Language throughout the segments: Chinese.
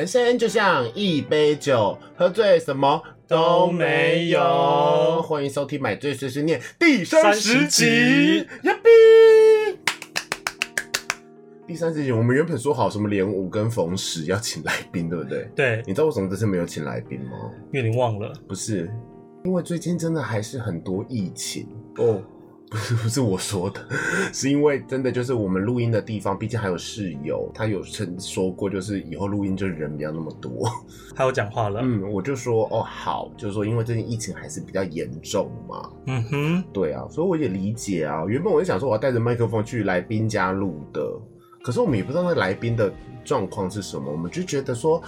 人生就像一杯酒，喝醉什么都没有。欢迎收听《买醉碎碎念》第三十集，呀比！第三十集，我们原本说好什么连五跟逢十要请来宾，对不对？对，你知道为什么这次没有请来宾吗？因为你忘了，不是，因为最近真的还是很多疫情哦。不是不是我说的，是因为真的就是我们录音的地方，毕竟还有室友，他有曾说过，就是以后录音就人不要那么多。他有讲话了，嗯，我就说哦好，就是说因为最近疫情还是比较严重嘛，嗯哼，对啊，所以我也理解啊。原本我就想说我要带着麦克风去来宾家录的，可是我们也不知道那来宾的状况是什么，我们就觉得说。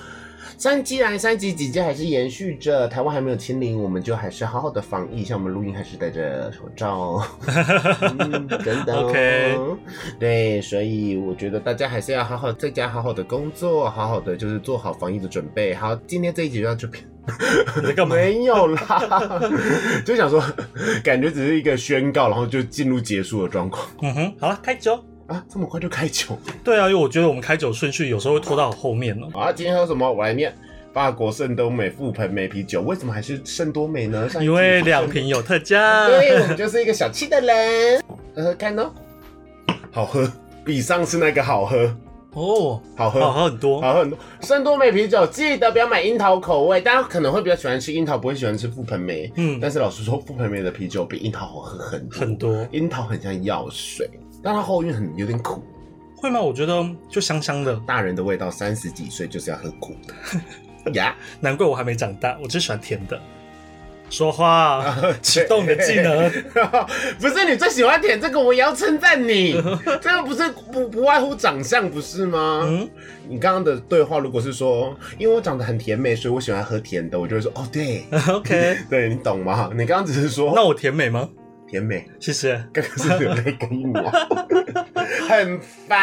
三既然三级警戒还是延续着，台湾还没有清零，我们就还是好好的防疫，像我们录音还是戴着口罩，等等。OK，对，所以我觉得大家还是要好好在家好好的工作，好好的就是做好防疫的准备。好，今天这一集就到这边。你干嘛？没有啦，就想说，感觉只是一个宣告，然后就进入结束的状况。嗯哼，好了，开酒。啊，这么快就开酒？对啊，因为我觉得我们开酒顺序有时候会拖到后面了。啊，今天喝什么？我来念：法国圣多美覆盆梅啤酒。为什么还是圣多美呢？因为两瓶有特价。对，我们就是一个小气的人。喝喝看哦，好喝，比上次那个好喝哦，好喝，好喝很多，好喝很多。圣多美啤酒，记得不要买樱桃口味，大家可能会比较喜欢吃樱桃，不会喜欢吃覆盆梅。嗯，但是老实说，覆盆梅的啤酒比樱桃好喝很多很多。樱桃很像药水。但它后韵很有点苦，会吗？我觉得就香香的，大人的味道。三十几岁就是要喝苦的 呀，难怪我还没长大，我只喜欢甜的。说话，启动你的技能，不是你最喜欢甜这个，我也要称赞你。这个不是不不外乎长相，不是吗？嗯，你刚刚的对话如果是说，因为我长得很甜美，所以我喜欢喝甜的，我就会说哦，对，OK，对你懂吗？你刚刚只是说，那我甜美吗？甜美，谢谢。刚刚是流泪跟我，很烦。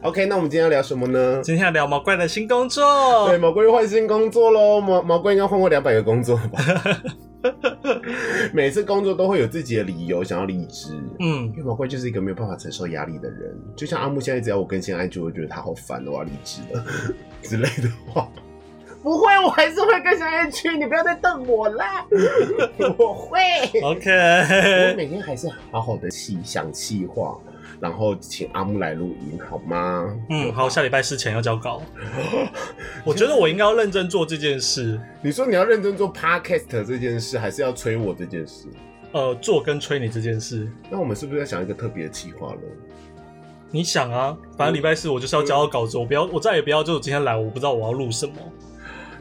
OK，那我们今天要聊什么呢？今天要聊毛怪的新工作。对，毛怪又换新工作喽。毛毛怪应该换过两百个工作吧？每次工作都会有自己的理由想要离职。嗯，因为毛怪就是一个没有办法承受压力的人。就像阿木现在只要我更新 IG，我觉得他好烦，我要离职了 之类的话。不会，我还是会跟小燕去。你不要再瞪我啦！我会。OK。我每天还是好好的气想气话，然后请阿木来录音，好吗？嗯，好。下礼拜四前要交稿。我觉得我应该要认真做这件事。你说你要认真做 Podcast 这件事，还是要催我这件事？呃，做跟催你这件事。那我们是不是要想一个特别的计划了？你想啊，反正礼拜四我就是要交稿子，我不要，我再也不要，就今天来，我不知道我要录什么。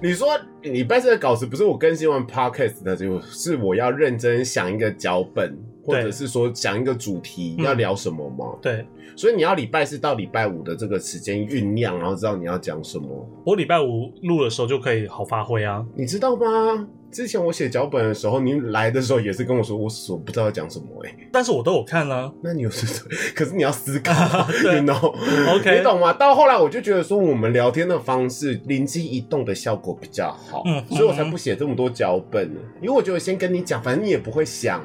你说礼拜四的稿子不是我更新完 podcast 的，就是我要认真想一个脚本，或者是说想一个主题要聊什么吗？对，所以你要礼拜四到礼拜五的这个时间酝酿，然后知道你要讲什么。我礼拜五录的时候就可以好发挥啊，你知道吗？之前我写脚本的时候，你来的时候也是跟我说，我所不知道要讲什么哎，但是我都有看啊。那你有是，可是你要思考，你懂？OK，你懂吗？到后来我就觉得说，我们聊天的方式灵机一动的效果比较好，嗯，所以我才不写这么多脚本。因为我觉得先跟你讲，反正你也不会想。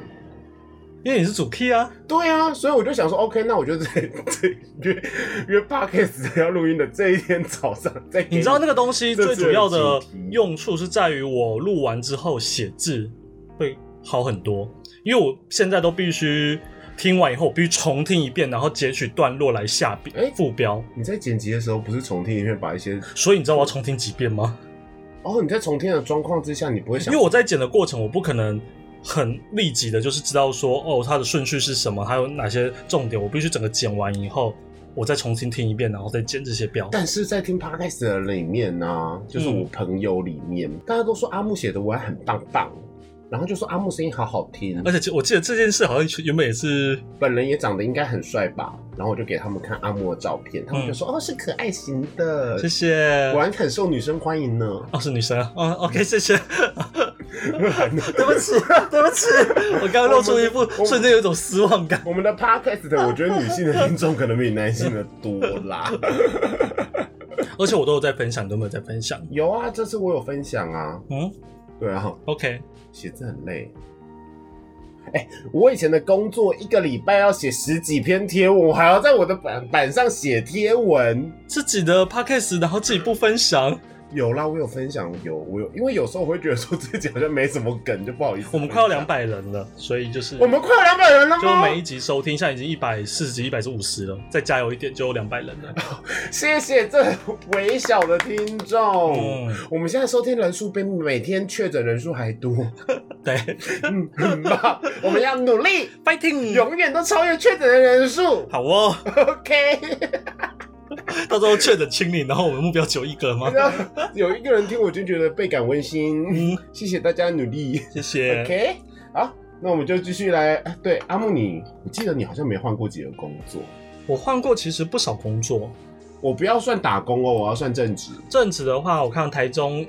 因为你是主 key 啊，对啊，所以我就想说，OK，那我就在 这约约 podcast 要录音的这一天早上再。你知道那个东西最主要的用处是在于我录完之后写字会好很多，因为我现在都必须听完以后必须重听一遍，然后截取段落来下笔副标。你在剪辑的时候不是重听一遍把一些，所以你知道我要重听几遍吗？哦，你在重听的状况之下，你不会想，因为我在剪的过程，我不可能。很立即的，就是知道说，哦，它的顺序是什么，还有哪些重点，我必须整个剪完以后，我再重新听一遍，然后再剪这些标。但是在听 podcast 的里面呢，就是我朋友里面，大家都说阿木写的文案很棒棒。然后就说阿木声音好好听，而且我记得这件事好像原本也是本人也长得应该很帅吧。然后我就给他们看阿木的照片，他们就说哦是可爱型的，谢谢，果然很受女生欢迎呢。哦是女生啊，哦 OK 谢谢。对不起 对不起，我刚刚露出一副瞬间有一种失望感。我们的 Podcast 我觉得女性的听众可能比男性的多啦。而且我都有在分享，都没有在分享。有啊，这次我有分享啊。嗯。对啊，OK，写字很累。哎、我以前的工作一个礼拜要写十几篇贴文，我还要在我的板板上写贴文。自己的 podcast，然后自己不分享，有啦，我有分享，有我有，因为有时候我会觉得说自己好像没什么梗，就不好意思。我们快要两，百人了，所以就是我们快要两百人了吗就？每一集收听，现在已经一百四十集、一百五十了，再加油一点就有两百人了。谢谢这微小的听众。嗯，我们现在收听人数比每天确诊人数还多，对 嗯，很棒。我们要努力，，fighting，永远都超越确诊的人数。好哦，OK，到时候确诊清零，然后我们目标只有一个吗？有一个人听我就觉得倍感温馨。嗯，谢谢大家努力。谢谢。OK，好，那我们就继续来。哎对，阿木你，我记得你好像没换过几个工作。我换过其实不少工作，我不要算打工哦，我要算正职。正职的话，我看台中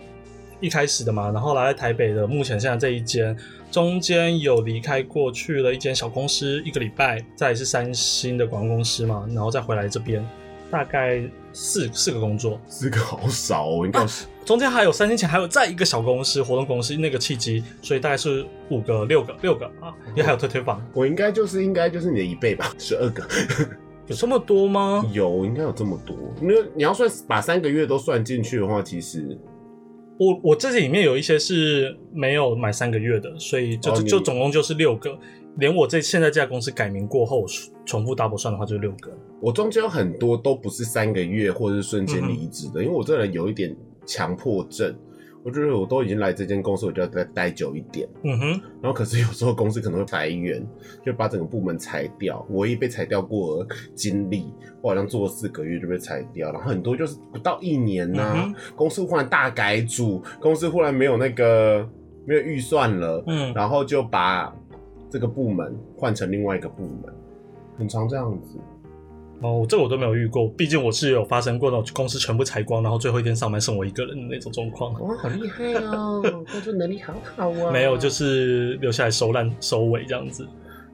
一开始的嘛，然后来台北的，目前现在这一间，中间有离开过去了一间小公司一个礼拜，再是三星的广告公司嘛，然后再回来这边，大概四四个工作，四个好少哦，应该是、中间还有三天前还有再一个小公司活动公司那个契机，所以大概是五个六个六个啊，也还有推推房，我应该就是应该就是你的一倍吧，十二个。有这么多吗？有，应该有这么多。因为你要算把三个月都算进去的话，其实我我这里面有一些是没有买三个月的，所以就、哦就总共就是六个，连我这现在这家公司改名过后重复 double 算的话就是六个。我中间有很多都不是三个月或者是瞬间离职嗯的，因为我这人有一点强迫症。我觉得我都已经来这间公司，我就要再待久一点。嗯哼，然后可是有时候公司可能会裁员，就把整个部门裁掉。我一被裁掉过的经历，我好像做了四个月就被裁掉，然后很多就是不到一年呐、嗯公司忽然大改组，公司忽然没有那个没有预算了，嗯，然后就把这个部门换成另外一个部门，很常这样子。哦，这个我都没有遇过，毕竟我是有发生过那种公司全部裁光，然后最后一天上班剩我一个人的那种状况。哇，好厉害哦，工作能力好好啊！没有，就是留下来收烂收尾这样子。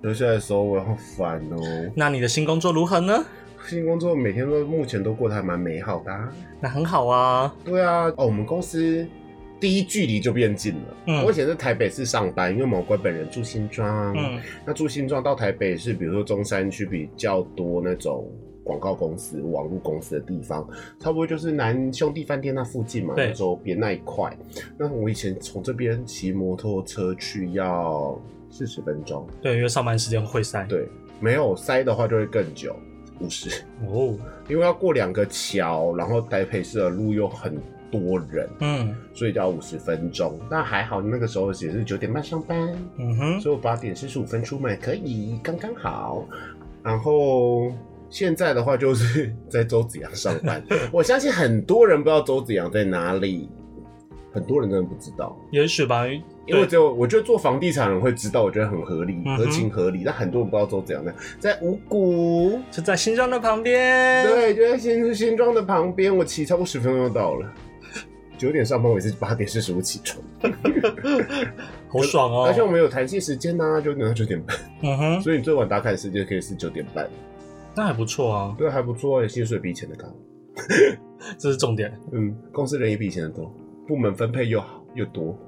留下来收尾好烦哦。那你的新工作如何呢？新工作每天都目前都过得还蛮美好的、啊。那很好啊。对啊，哦，我们公司第一距离就变近了。嗯。我以前在台北市上班，因为毛怪本人住新庄，嗯。那住新庄到台北是比如说中山区比较多那种广告公司、网络公司的地方，差不多就是南兄弟饭店那附近嘛，周边那一块。那我以前从这边骑摩托车去要四十分钟，对，因为上班时间会塞。对，没有塞的话就会更久，五十，哦，因为要过两个桥，然后台北市的路又很多人。嗯。所以就要五十分钟，但还好那个时候也是九点半上班，嗯哼，所以我八点四十五分出门可以刚刚好。然后现在的话就是在周子阳上班，我相信很多人不知道周子阳在哪里，很多人真的不知道，也许吧，因为对只有我觉得做房地产人会知道，我觉得很合理，合情合理。但很多人不知道周子阳在在五谷，就在新庄的旁边。对，就在新新庄的旁边，我骑超过十分钟就到了。九点上班，我也是八点四十五起床。好爽哦！而且我们有弹性时间呐、九点到九点半，嗯哼，所以你最晚打卡的时间可以是九点半，那还不错啊，对，还不错，薪水比以前的高。这是重点。嗯，公司人也比以前的多，部门分配又好又多。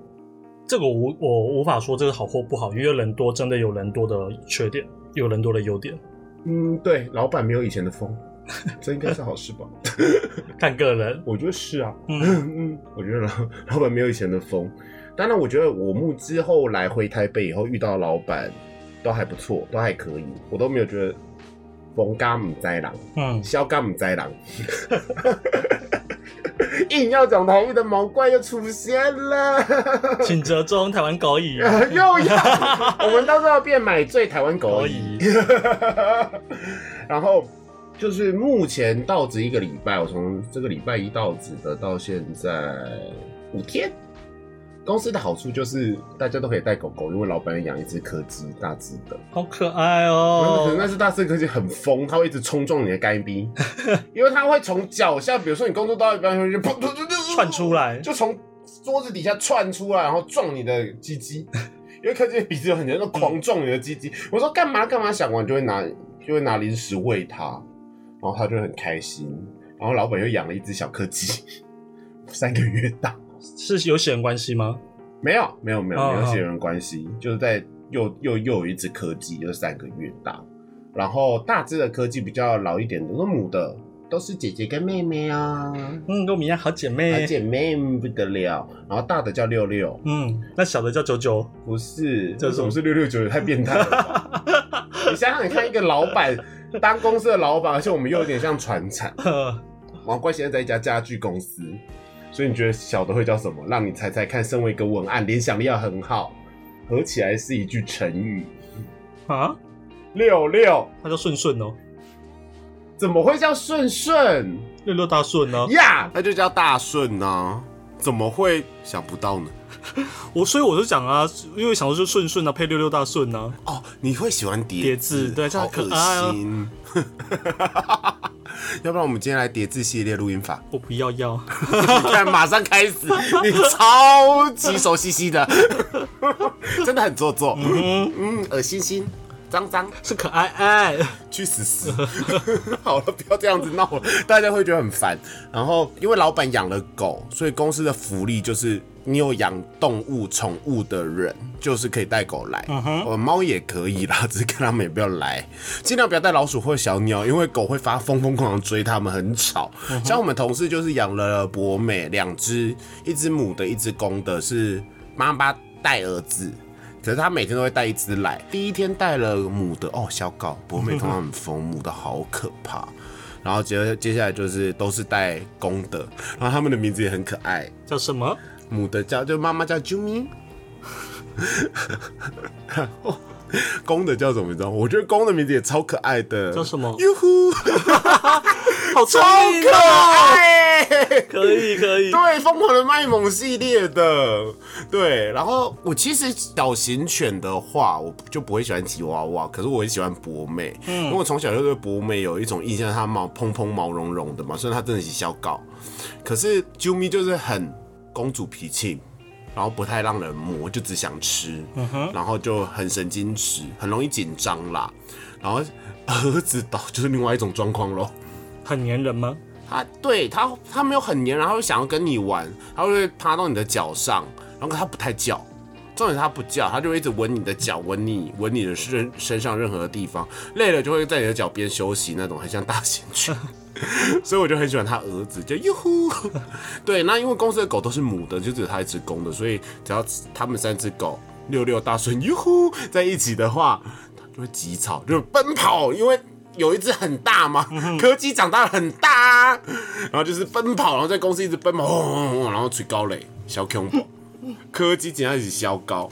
这个我无我无法说这个好或不好，因为人多真的有人多的缺点，有人多的优点，嗯，对，老板没有以前的疯，这应该是好事吧？看个人。我觉得是啊，嗯 嗯，我觉得老老板没有以前的疯。当然，我觉得我目之后来回台北以后遇到的老板都还不错，都还可以，我都没有觉得疯嘎唔栽狼。嗯，肖干唔栽狼，硬要讲台语的毛怪又出现了，请折中台湾狗语。又要，我们到时候要变买醉台湾狗语，然后就是目前到职一个礼拜，我从这个礼拜一到职的到现在五天。公司的好处就是大家都可以带狗狗，因为老板养一只柯基，大只的。好可爱可是那哦。只大只柯基很疯，它会一直冲撞你的干逼，因为它会从脚下，比如说你工作到一半，就砰砰砰砰窜出来就从桌子底下窜出来，然后撞你的鸡鸡。因为柯基的鼻子有很尖，就狂撞你的鸡鸡。我说干嘛干嘛，想完就会拿就会拿零食喂它，然后他就很开心。然后老板又养了一只小柯基，三个月大。是有血缘关系吗？没有，没有，没有，哦没有血缘关系，就是在又又又有一只柯基，就三个月大。然后大只的柯基比较老一点的，那母的都是姐姐跟妹妹啊，嗯，跟我们一样好姐妹，好姐妹不得了。然后大的叫六六，嗯，那小的叫九九，不是，这是这什么是六六九九？太变态了吧！你想想，你看一个老板当公司的老板，而且我们又有点像传产。呵王冠现在在一家家具公司，所以你觉得小的会叫什么？让你猜猜看。身为一个文案，联想力要很好，合起来是一句成语。啊，六六他叫顺顺哦，怎么会叫顺顺六六大顺呢、呀？那就叫大顺啊，怎么会想不到呢？我所以我就讲啊，因为想说就顺顺啊，配六六大顺啊，哦，你会喜欢叠叠字对这样好可爱啊。心。要不然我们今天来叠字系列录音法，我不要要，你看马上开始，你超级熟悉悉的，真的很做作，嗯嗯，恶心心，脏脏，是可爱爱，去死死！好了，不要这样子闹了，大家会觉得很烦。然后因为老板养了狗，所以公司的福利就是你有养动物、宠物的人，就是可以带狗来。呃，猫也可以啦，只是看他们也不要来，尽量不要带老鼠或小鸟，因为狗会发疯疯狂狂追他们，很吵。像我们同事就是养了博美两只，一只母的，一只公的，是妈妈带儿子。可是他每天都会带一只来，第一天带了母的哦，小狗博美通常很疯，母的好可怕。然后接接下来就是都是带公的，然后他们的名字也很可爱，叫什么？母的叫就妈妈叫 Jumi，公的叫什么你知道吗？我觉得公的名字也超可爱的，叫什么？哟呼，好超可！爱。可以可以，对，疯狂的卖萌系列的，对。然后我其实小型犬的话，我就不会喜欢吉娃娃，可是我很喜欢博美，因为我从小就对博美有一种印象，它毛蓬蓬毛茸茸的嘛，虽然它真的是小狗，可是啾咪就是很公主脾气。然后不太让人摸，就只想吃，然后就很神经质，很容易紧张啦。然后儿子倒就是另外一种状况咯。很粘人吗？他对他他没有很黏，然后想要跟你玩，他会趴到你的脚上，然后他不太叫，重点是他不叫，他就会一直闻你的脚，闻你 闻你的身身上任何的地方，累了就会在你的脚边休息，那种很像大型犬。所以我就很喜欢他儿子，就哟呼。对，那因为公司的狗都是母的，就只有他一只公的，所以只要他们三只狗六六大顺哟呼在一起的话，它就会急吵，就奔跑，因为。有一只很大嘛，柯基长大了很大、啊，然后就是奔跑，然后在公司一直奔跑，轰轰轰然后吹高垒，小恐怖，柯基简直是小高，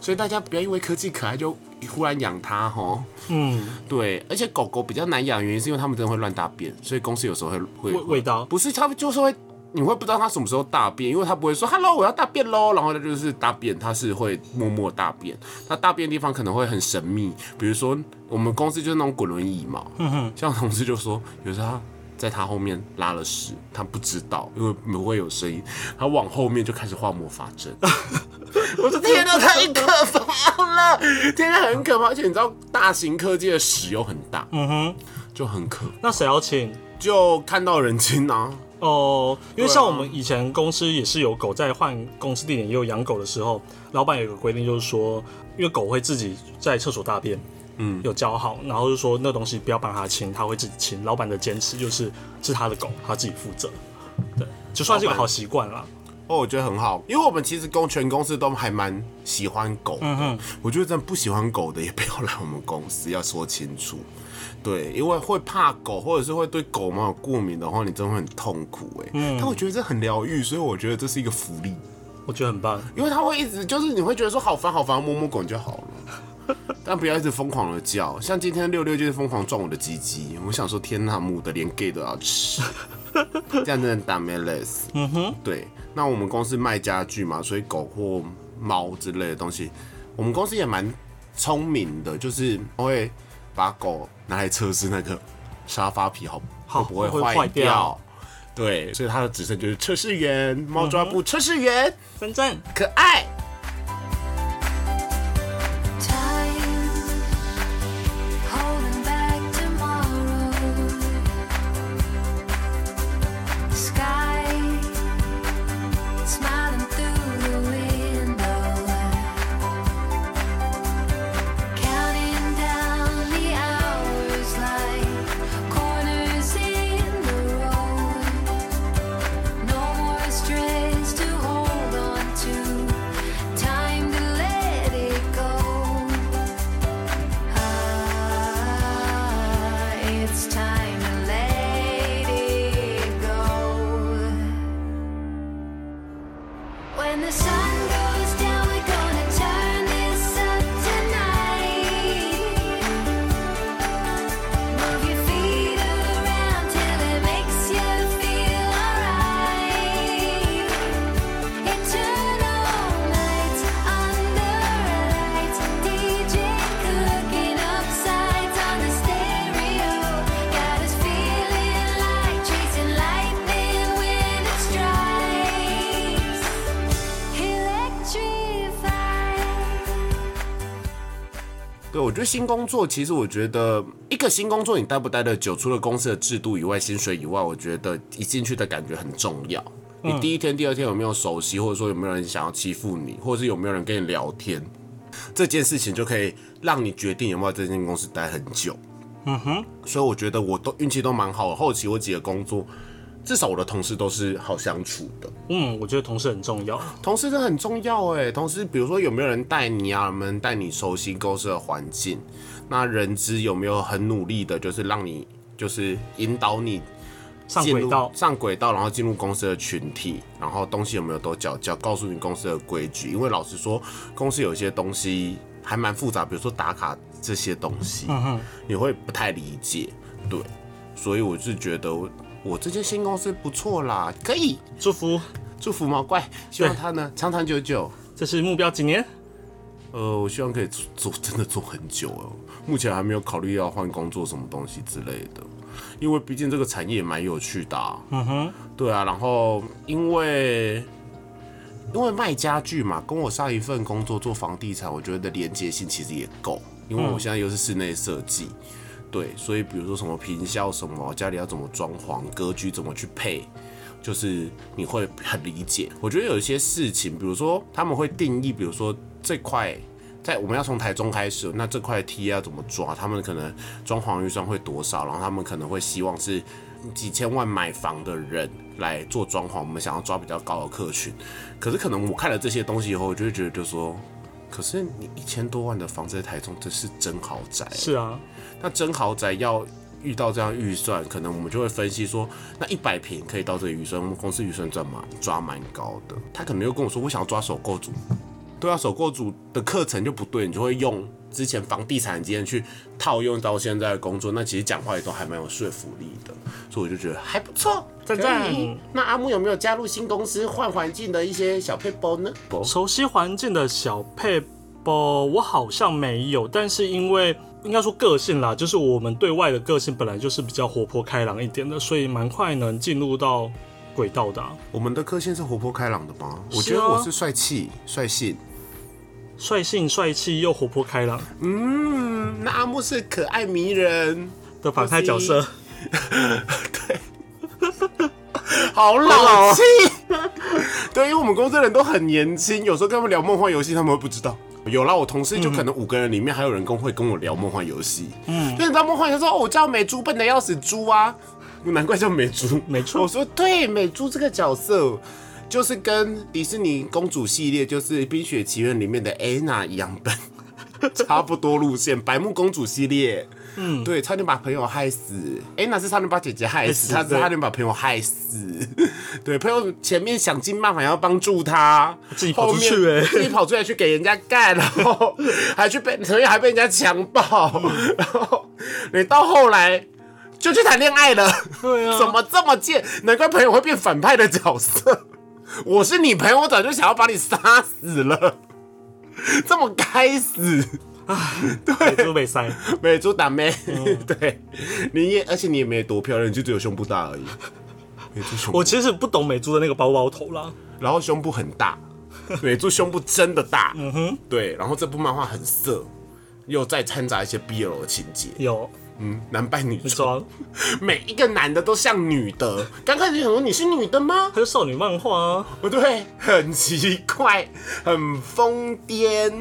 所以大家不要因为柯基可爱就忽然养它吼。嗯，对，而且狗狗比较难养，原因是因为它们真的会乱大便，所以公司有时候会会味味道不是，它们就是会，你会不知道它什么时候大便，因为它不会说 “hello，我要大便喽”，然后它就是大便，它是会默默大便。它大便的地方可能会很神秘，比如说我们公司就是那种滚轮椅嘛，像同事就说，有时候他在他后面拉了屎，他不知道，因为不会有声音，他往后面就开始画魔法阵。我说天哪，太可怕了！天哪，很可怕，而且你知道大型科技的屎又很大，嗯哼，就很可，那谁要请？就看到人亲啊。哦，因为像我们以前公司也是有狗，在换公司地点也有养狗的时候，老板有一个规定，就是说，因为狗会自己在厕所大便，嗯，有教好，然后就说那东西不要帮它清，它会自己清。老板的坚持就是是他的狗，他自己负责，对，就算是一个好习惯啦。哦，我觉得很好，因为我们其实公全公司都还蛮喜欢狗的。嗯，我觉得真的不喜欢狗的也不要来我们公司，要说清楚。对，因为会怕狗，或者是会对狗毛有过敏的话，你真的会很痛苦哎。嗯但我觉得这很疗愈，所以我觉得这是一个福利，我觉得很棒。因为它会一直就是你会觉得说好烦好烦，摸摸狗就好了。但不要一直疯狂的叫，像今天六六就是疯狂撞我的鸡鸡，我想说天哪，母的连 gay 都要吃，这样真的打没 less。嗯哼，对，那我们公司卖家具嘛，所以狗或猫之类的东西，我们公司也蛮聪明的，就是会把狗拿来测试那个沙发皮好好会不会坏掉。对，所以它的职称就是测试员，猫抓布测试员，真正可爱。觉得新工作其实我觉得一个新工作你待不待得久，除了公司的制度以外，薪水以外，我觉得一进去的感觉很重要。你第一天、第二天有没有熟悉，或者说有没有人想要欺负你，或者是有没有人跟你聊天，这件事情就可以让你决定有没有在这间公司待很久。嗯哼，所以我觉得我都运气都蛮好的。后期我几个工作，至少我的同事都是好相处的。嗯，我觉得同事很重要。同事真的很重要哎，同事比如说有没有人带你啊，有没有人带你熟悉公司的环境？那人资有没有很努力的，就是让你就是引导你上轨道，上轨道，然后进入公司的群体，然后东西有没有都教教，告诉你公司的规矩。因为老实说，公司有些东西还蛮复杂，比如说打卡这些东西，嗯，你会不太理解，对，所以我是觉得我我这间新公司不错啦，可以祝福。祝福毛怪，希望他呢长长久久。这是目标几年？呃，我希望可以做做真的做很久哦，目前还没有考虑要换工作什么东西之类的，因为毕竟这个产业也蛮有趣的、啊。嗯哼，对啊，然后因为因为卖家具嘛，跟我上一份工作做房地产，我觉得连接性其实也够，因为我现在又是室内设计，对，所以比如说什么平效什么，家里要怎么装潢，格局怎么去配。就是你会很理解，我觉得有一些事情，比如说他们会定义，比如说这块在我们要从台中开始，那这块梯要怎么抓？他们可能装潢预算会多少？然后他们可能会希望是几千万买房的人来做装潢，我们想要抓比较高的客群。可是可能我看了这些东西以后，我就会觉得，就是说，可是你一千多万的房子在台中，这是真豪宅。是啊，那真豪宅要遇到这样预算，可能我们就会分析说，那一百平可以到这个预算，我们公司预算抓蛮抓蛮高的。他可能又跟我说，我想要抓首购组，对啊，首购组的课程就不对，你就会用之前房地产经验去套用到现在的工作，那其实讲话也都还蛮有说服力的，所以我就觉得还不错，赞赞可以那阿木有没有加入新公司换环境的一些小配包呢？熟悉环境的小配包，我好像没有，但是因为应该说个性啦，就是我们对外的个性本来就是比较活泼开朗一点的，所以蛮快能进入到轨道的啊、我们的个性是活泼开朗的吗？我觉得我是帅气率性。率性帅气又活泼开朗嗯，那阿木是可爱迷人，的反派角色。对 好老气。对，因为我们公司人都很年轻，有时候跟他们聊梦幻游戏，他们会不知道。有啦，我同事就可能五个人里面还有人跟会跟我聊梦幻游戏。嗯，就你知道梦幻游戏说，哦，我叫美猪笨的要死猪啊，难怪叫美猪。没错我说对，美猪这个角色。就是跟迪士尼公主系列，就是《冰雪奇缘》里面的安娜一样笨，差不多路线。白木公主系列，嗯，对，差点把朋友害死。安娜是差点把姐姐害死，害死对她是差点把朋友害死。对，朋友前面想尽办法要帮助他，自己跑出去 自己跑出来去给人家干，然后 还去被，所以还被人家强暴，然后你到后来就去谈恋爱了。对啊怎么这么贱？难怪朋友会变反派的角色。我是你朋友，我早就想要把你杀死了，这么该死。对，就是被塞。美猪打妹，嗯。对，你也，而且你也没多漂亮，你就只有胸部大而已。美猪胸部，我其实不懂美珠的那个包包头啦，然后胸部很大，美猪胸部真的大，嗯哼，对，然后这部漫画很色，又再掺杂一些 BL 的情节，有。嗯，男扮女装，每一个男的都像女的。刚开始想说你是女的吗？它是少女漫画啊。不对，很奇怪，很疯癫。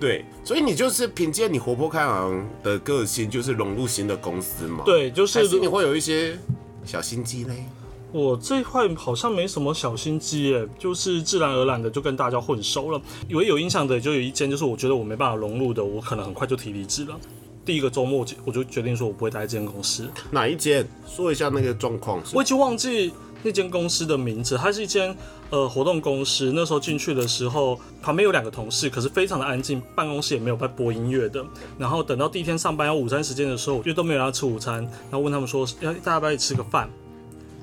对，所以你就是凭借你活泼开朗的个性，就是融入新的公司嘛。，对，就是是你会有一些小心机嘞。我这一块好像没什么小心机耶，就是自然而然的就跟大家混熟了。唯一有印象的就有一间，就是我觉得我没办法融入的，我可能很快就提离职了。第一个周末我就决定说我不会待在这间公司，哪一间？说一下那个状况我已经忘记那间公司的名字，它是一间呃活动公司。那时候进去的时候，旁边有两个同事，可是非常的安静，办公室也没有在播音乐的。然后等到第一天上班要午餐时间的时候，因为都没有人要吃午餐，然后问他们说要大家要不要吃个饭。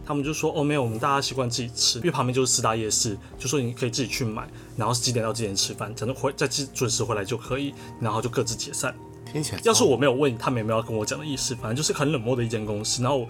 他们就说哦没有，我们大家习惯自己吃，因为旁边就是四大夜市，就说你可以自己去买，然后是几点到几点吃饭，反正回再准时回来就可以，然后就各自解散。听起来要是我没有问，他们有没有要跟我讲的意思，反正就是很冷漠的一间公司。然后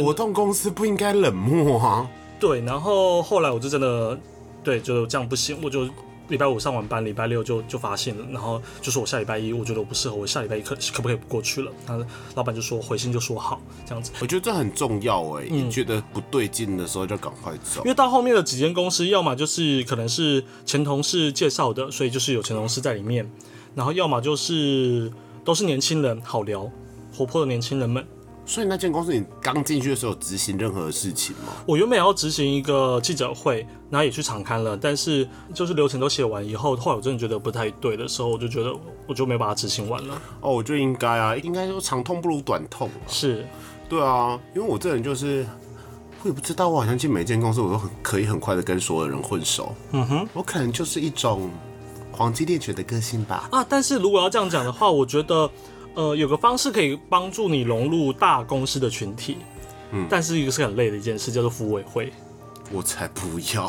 活动公司不应该冷漠啊。对，然后后来我就真的对，就这样不行，我就礼拜五上完班，礼拜六就就发现了，然后就说我下礼拜一我觉得我不适合，我下礼拜一可可不可以不过去了？然后老板就说回信就说好这样子。我觉得这很重要哎、嗯你觉得不对劲的时候就赶快走因。为到后面的几间公司，要么就是可能是前同事介绍的，所以就是有前同事在里面，然后要么就是都是年轻人，好聊，活泼的年轻人们。所以那间公司你刚进去的时候执行任何事情吗？我原本要执行一个记者会，然后也去场刊了，但是就是流程都写完以后，后来我真的觉得不太对的时候，我就觉得我就没把它执行完了。哦，我觉得应该啊，应该说长痛不如短痛啊。是，对啊，因为我这人就是，我也不知道，我好像进每一间公司我都很可以很快的跟所有人混熟。嗯哼，我可能就是一种黄金猎犬的个性吧。啊，但是如果要这样讲的话，我觉得，呃，有个方式可以帮助你融入大公司的群体，嗯，但是一个是很累的一件事，叫做服委会。我才不要。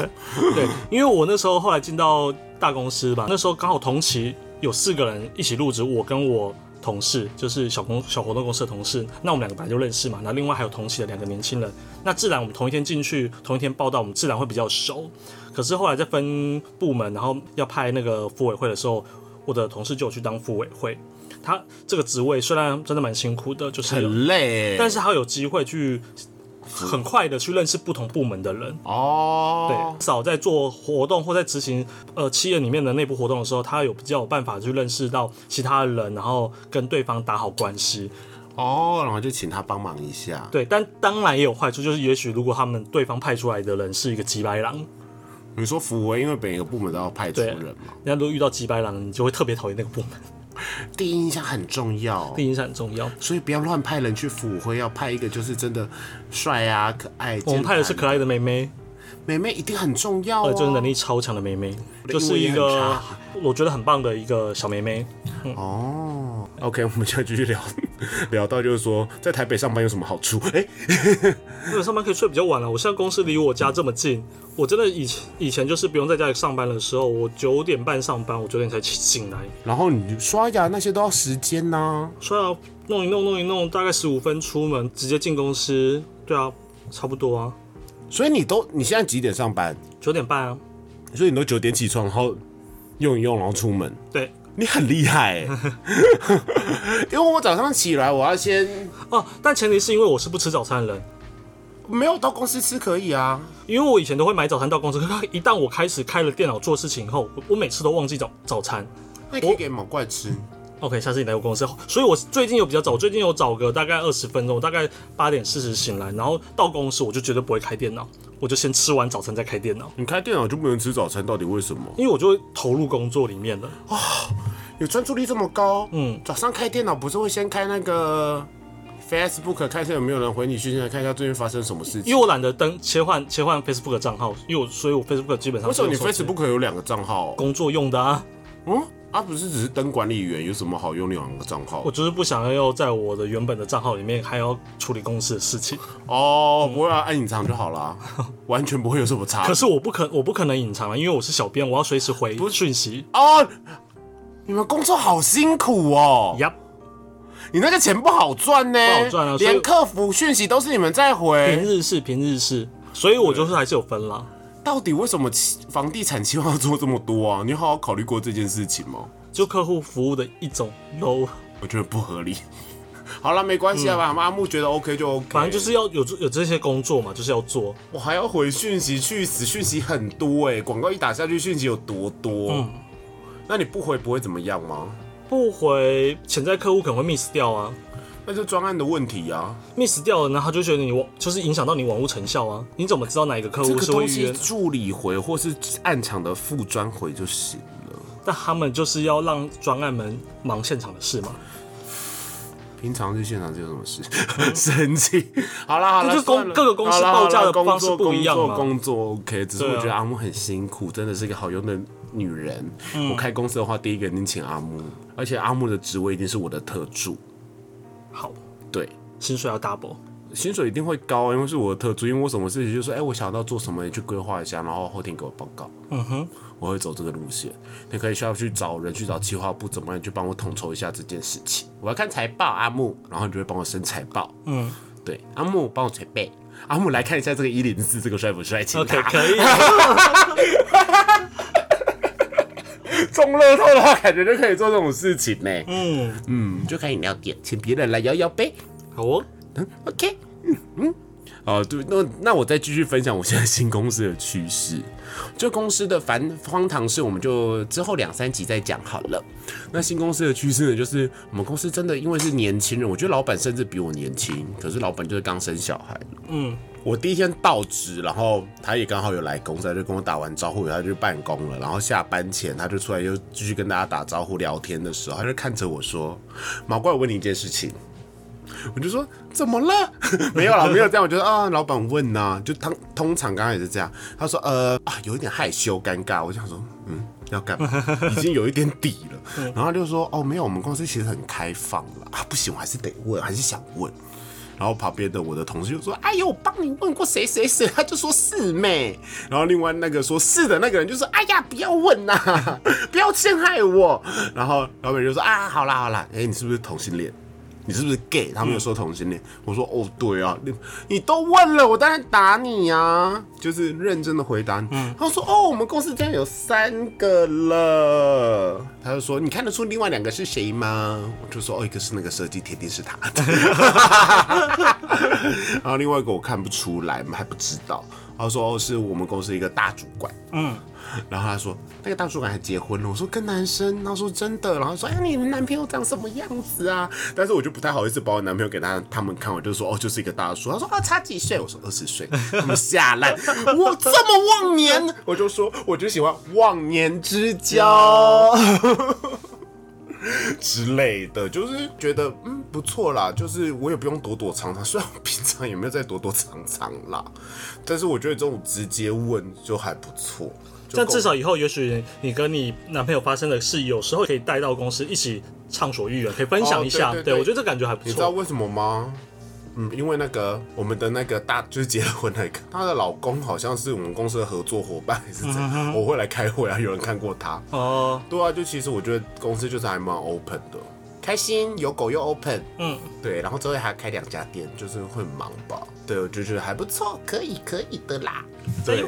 对，因为我那时候后来进到大公司吧，那时候刚好同期有四个人一起入职，我跟我同事就是小公小活动公司的同事，那我们两个本来就认识嘛，那另外还有同期的两个年轻人，那自然我们同一天进去，同一天报道，我们自然会比较熟。可是后来在分部门，然后要派那个副委会的时候，我的同事就有去当副委会。他这个职位虽然真的蛮辛苦的，就是很累欸，但是他有机会去很快的去认识不同部门的人。哦，对，少在做活动或在执行呃企业里面的内部活动的时候，他有比较有办法去认识到其他人，然后跟对方打好关系。哦，然后就请他帮忙一下。对，但当然也有坏处，就是也许如果他们对方派出来的人是一个吉白狼，你说福威，因为每个部门都要派出对人嘛，人家如果遇到吉白狼，你就会特别讨厌那个部门，第一印象很重要。第一印象很重要。所以不要乱派人去辅会，要派一个就是真的帅啊、可爱。我们派的是可爱的的妹妹，妹妹，一定很重要呃，哦。就是能力超强的妹妹，就是一个我觉得很棒的一个小妹妹。哦。OK，我们就继续聊，聊到就是说，在台北上班有什么好处？哎、因为上班可以睡比较晚了。我现在公司离我家这么近，我真的以前以前就是不用在家里上班的时候，我九点半上班，我九点才起醒来，然后你刷牙那些都要时间呐、刷牙弄一弄弄一弄，大概十五分出门，直接进公司。对啊，差不多啊，所以你都你现在几点上班？九点半啊。所以你都九点起床，然后用一用，然后出门。对你很厉害、欸，因为我早上起来，我要先哦，但前提是因为我是不吃早餐的人。没有到公司吃可以啊。因为我以前都会买早餐到公司，可是一旦我开始开了电脑做事情以后，我我每次都忘记早早餐。那你可以给毛怪吃。OK，下次你来我公司，所以我最近有比较早，最近有早个大概二十分钟，大概八点四十醒来，然后到公司我就绝对不会开电脑，我就先吃完早餐再开电脑，你开电脑就不能吃早餐，到底为什么？因为我就会投入工作里面了。有专注力这么高？嗯，早上开电脑不是会先开那个 Facebook 看一下有没有人回你讯息，看一下最近发生什么事情？因为我懒得登切换切换 Facebook 的账号，因为我所以我 Facebook 基本上为什么你 Facebook 有两个账号？工作用的啊？嗯，啊不是只是登管理员，有什么好用两个账号我？就是不想要在我的原本的账号里面还要处理公司的事情。哦，不会啊，按隐藏就好啦，完全不会有什么差。可是我不可我不可能隐藏啊，因为我是小编，我要随时回讯息。哦，你们工作好辛苦哦。呀，你那个钱不好赚呢，不好赚啊连客服讯息都是你们在回平。日是平日是，所以我就是还是有分啦。到底为什么企房地产期望要做这么多啊？你有好好考虑过这件事情吗？就客户服务的一种 low，我觉得不合理。好了，没关系啊，吧、阿木觉得 OK 就 OK。反正就是要有有这些工作嘛，就是要做。我还要回讯息，去死讯息很多哎、广告一打下去，讯息有多多？嗯那你不回不会怎么样吗？不回潜在客户可能会 miss 掉啊那就专案的问题啊。，miss 掉了，然后他就觉得你网就是影响到你网络成效啊。你怎么知道哪一个客这户个是会预约？助理回或是暗场的副专回就行了。但他们就是要让专案们忙现场的事嘛。平常去现场这有什么事？生气。好啦好啦，就是公算了各个公司好啦报价的方式不一样嘛工作工作 OK，只是对啊我觉得阿木很辛苦，真的是一个好用的女人。嗯我开公司的话，第一个一定请阿木，而且阿木的职位一定是我的特助。好，对，薪水要 double。薪水一定会高，因为是我的特助，因为我什么事情就说，哎、我想到做什么，你去规划一下，然后后天给我报告。嗯哼，我会走这个路线。你可以需要去找人去找企划部，怎么样去帮我统筹一下这件事情。我要看财报，阿木，然后你就会帮我生财报。嗯对，阿木帮我捶背。阿木来看一下这个一零四，这个帅不帅？气，OK，可以。中乐透的话，感觉就可以做这种事情呢。嗯，嗯，就开饮料店，请别人来摇摇杯。好哦，嗯，OK，嗯嗯，哦，对，那那我再继续分享我现在新公司的趋势。这公司的繁荒唐事，我们就之后两三集再讲好了。那新公司的趋势呢，就是我们公司真的因为是年轻人，我觉得老板甚至比我年轻，可是老板就是刚生小孩。嗯，我第一天到职，然后他也刚好有来公司，他就跟我打完招呼，他就去办公了。然后下班前，他就出来又继续跟大家打招呼聊天的时候，他就看着我说：“毛怪，我问你一件事情。”我就说怎么了？没有啦，没有这样。我觉得啊，老板问呐、就通通常刚刚也是这样。他说呃啊，有一点害羞尴尬。我想说嗯，要干嘛？已经有一点底了。然后他就说哦，没有，我们公司其实很开放了啊，不行，我还是得问，还是想问。然后旁边的我的同事就说：“哎呦，我帮你问过谁谁谁。”他就说四妹。然后另外那个说是的那个人就说：“哎呀，不要问呐、不要陷害我。”然后老板就说：“啊，好啦好啦，哎，你是不是同性恋？你是不是 gay？” 他们有说同性恋。我说：“哦，对啊，你你都问了，我当然打你啊、就是认真的回答你。他说：“哦，我们公司这样有三个了。”他就说：“你看得出另外两个是谁吗？”我就说：“哦，一个是那个设计，铁定是他。”然后另外一个我看不出来，还不知道。他说哦是我们公司一个大主管，嗯，然后他说那个大主管还结婚了。我说跟男生，他说真的。然后说哎，你们男朋友长什么样子啊？但是我就不太好意思把我男朋友给他他们看，我就说哦就是一个大叔。他说啊差几岁？我说二十岁。他们吓烂，我这么忘年，我就说我就喜欢忘年之交。之类的，就是觉得嗯不错啦，就是我也不用躲躲藏藏，虽然我平常也没有在躲躲藏藏啦，但是我觉得这种直接问就还不错。但至少以后也许你跟你男朋友发生的事，有时候可以带到公司一起畅所欲言，可以分享一下。哦对对对我觉得这感觉还不错。你知道为什么吗？嗯，因为那个我们的那个大就是结了婚那个，她的老公好像是我们公司的合作伙伴还是怎样，我会来开会啊，有人看过他。哦，对啊，就其实我觉得公司就是还蛮 open 的，开心有狗又 open，嗯，对，然后之后还要开两家店，就是会很忙吧。对，我就觉得还不错，可以可以的啦。对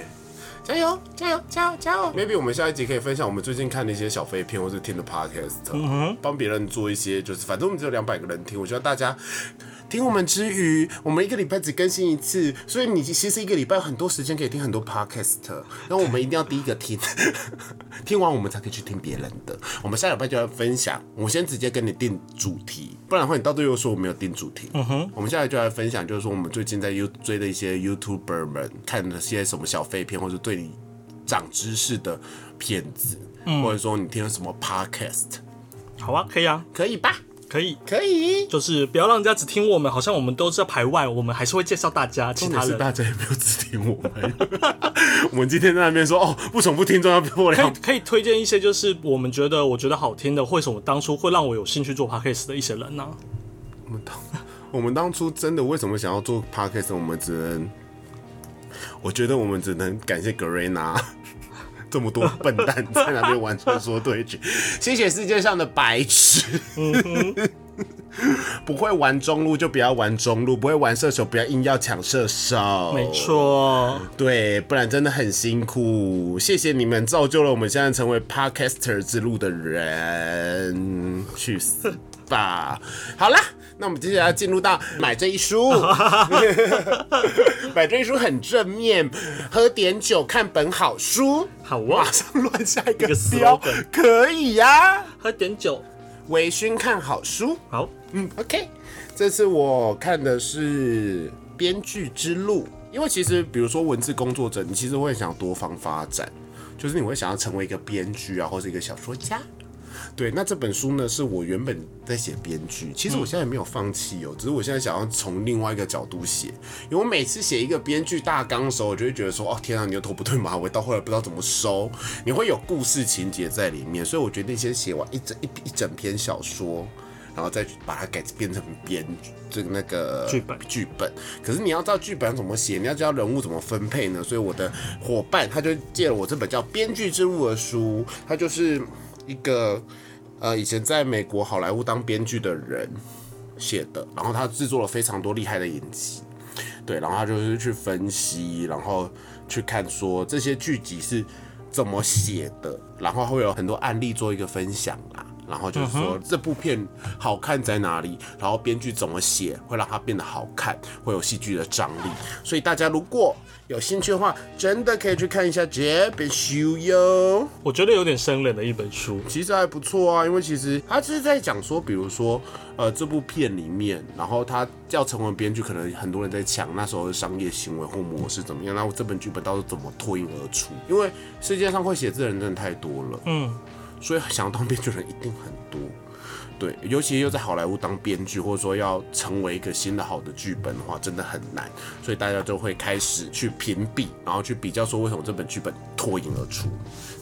加油，加油加油加油！maybe 我们下一集可以分享我们最近看的一些小废片，或是听的 podcast，帮别人做一些，就是反正我们只有两百个人听，我希望大家。听我们之余，我们一个礼拜只更新一次，所以你其实一个礼拜有很多时间可以听很多 podcast。然后我们一定要第一个听，听完我们才可以去听别人的。我们下礼拜就要分享，我先直接跟你定主题，不然的话你到最后说我没有定主题。嗯哼，我们下来就来分享，就是说我们最近在 You 追的一些 YouTuber 们看的些什么小废片，或者对你长知识的片子，或者说你听了什么 podcast，好啊，可以啊，可以吧？可以。可以。就是不要让人家只听我们，好像我们都是在排外，我们还是会介绍大家其他人。大家也没有只听我们，我们今天在那边说哦，不宠不听重要破可以可以推荐一些，就是我们觉得我觉得好听的，或者我当初会让我有兴趣做 podcast 的一些人呢、我们当我们当初真的为什么想要做 podcast？我们只能，我觉得我们只能感谢格瑞娜。这么多笨蛋在那边玩传说对决，谢谢世界上的白痴。不会玩中路就不要玩中路，不会玩射手不要硬要抢射手。没错，对，不然真的很辛苦。谢谢你们造就了我们现在成为 podcaster 之路的人，去死吧！好啦，那我们接下来进入到买这一书。买这一书很正面，喝点酒，看本好书。好马啊，上乱下一个标可以呀、喝点酒，微醺看好书。好，嗯，OK，这次我看的是《编剧之路》，因为其实比如说文字工作者，你其实会想多方发展，就是你会想要成为一个编剧啊，或是一个小说家。对，那这本书呢，是我原本在写编剧，其实我现在也没有放弃哦，只是我现在想要从另外一个角度写，因为我每次写一个编剧大纲的时候，我就会觉得说，哦天啊，牛头不对马尾，到后来不知道怎么收，你会有故事情节在里面，所以我决定先写完一整一一整篇小说，然后再把它改变成编这个那个剧本剧本。可是你要知道剧本要怎么写，你要知道人物怎么分配呢？所以我的伙伴他就借了我这本叫《编剧之路》的书，他就是一个呃以前在美国好莱坞当编剧的人写的，然后他制作了非常多厉害的影集。对，然后他就是去分析，然后去看说这些剧集是怎么写的，然后会有很多案例做一个分享啦。然后就是说这部片好看在哪里，然后编剧怎么写会让它变得好看，会有戏剧的张力。所以大家如果有兴趣的话，真的可以去看一下这本书哟。我觉得有点生冷的一本书。其实还不错啊，因为其实他就是在讲说，比如说，呃，这部片里面，然后他要成为编剧，可能很多人在抢那时候的商业行为或模式怎么样，然后这本剧本到底怎么脱颖而出？因为世界上会写字的人真的太多了，嗯，所以想要当编剧的人一定很多。对，尤其又在好莱坞当编剧，或者说要成为一个新的好的剧本的话，真的很难。所以大家就会开始去屏蔽，然后去比较说为什么这本剧本脱颖而出，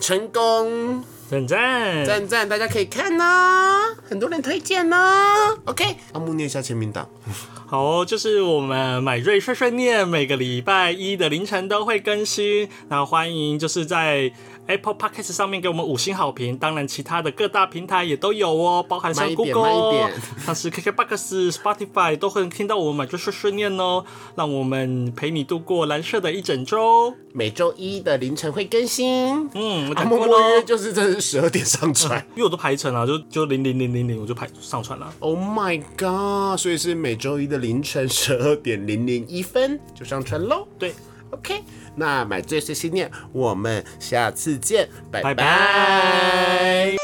成功。赞赞，赞赞，大家可以看呐、很多人推荐呐、OK，阿木念一下签名档。好哦，就是我们买瑞碎碎念每个礼拜一的凌晨都会更新，那欢迎就是在 Apple Podcast 上面给我们五星好评，当然其他的各大平台也都有哦，包含像 Google 像是 KKBox、Spotify 都会听到我们买瑞碎碎念哦，让我们陪你度过蓝色的一整周。每周一的凌晨会更新。嗯，默默约，就是真的是十二点上传。因为我都排成了，就就零零零零零我就排上传了。oh my god！所以是每周一的凌晨十二点零零一分就上传喽。对，OK，那买最碎信念，我们下次见，拜拜。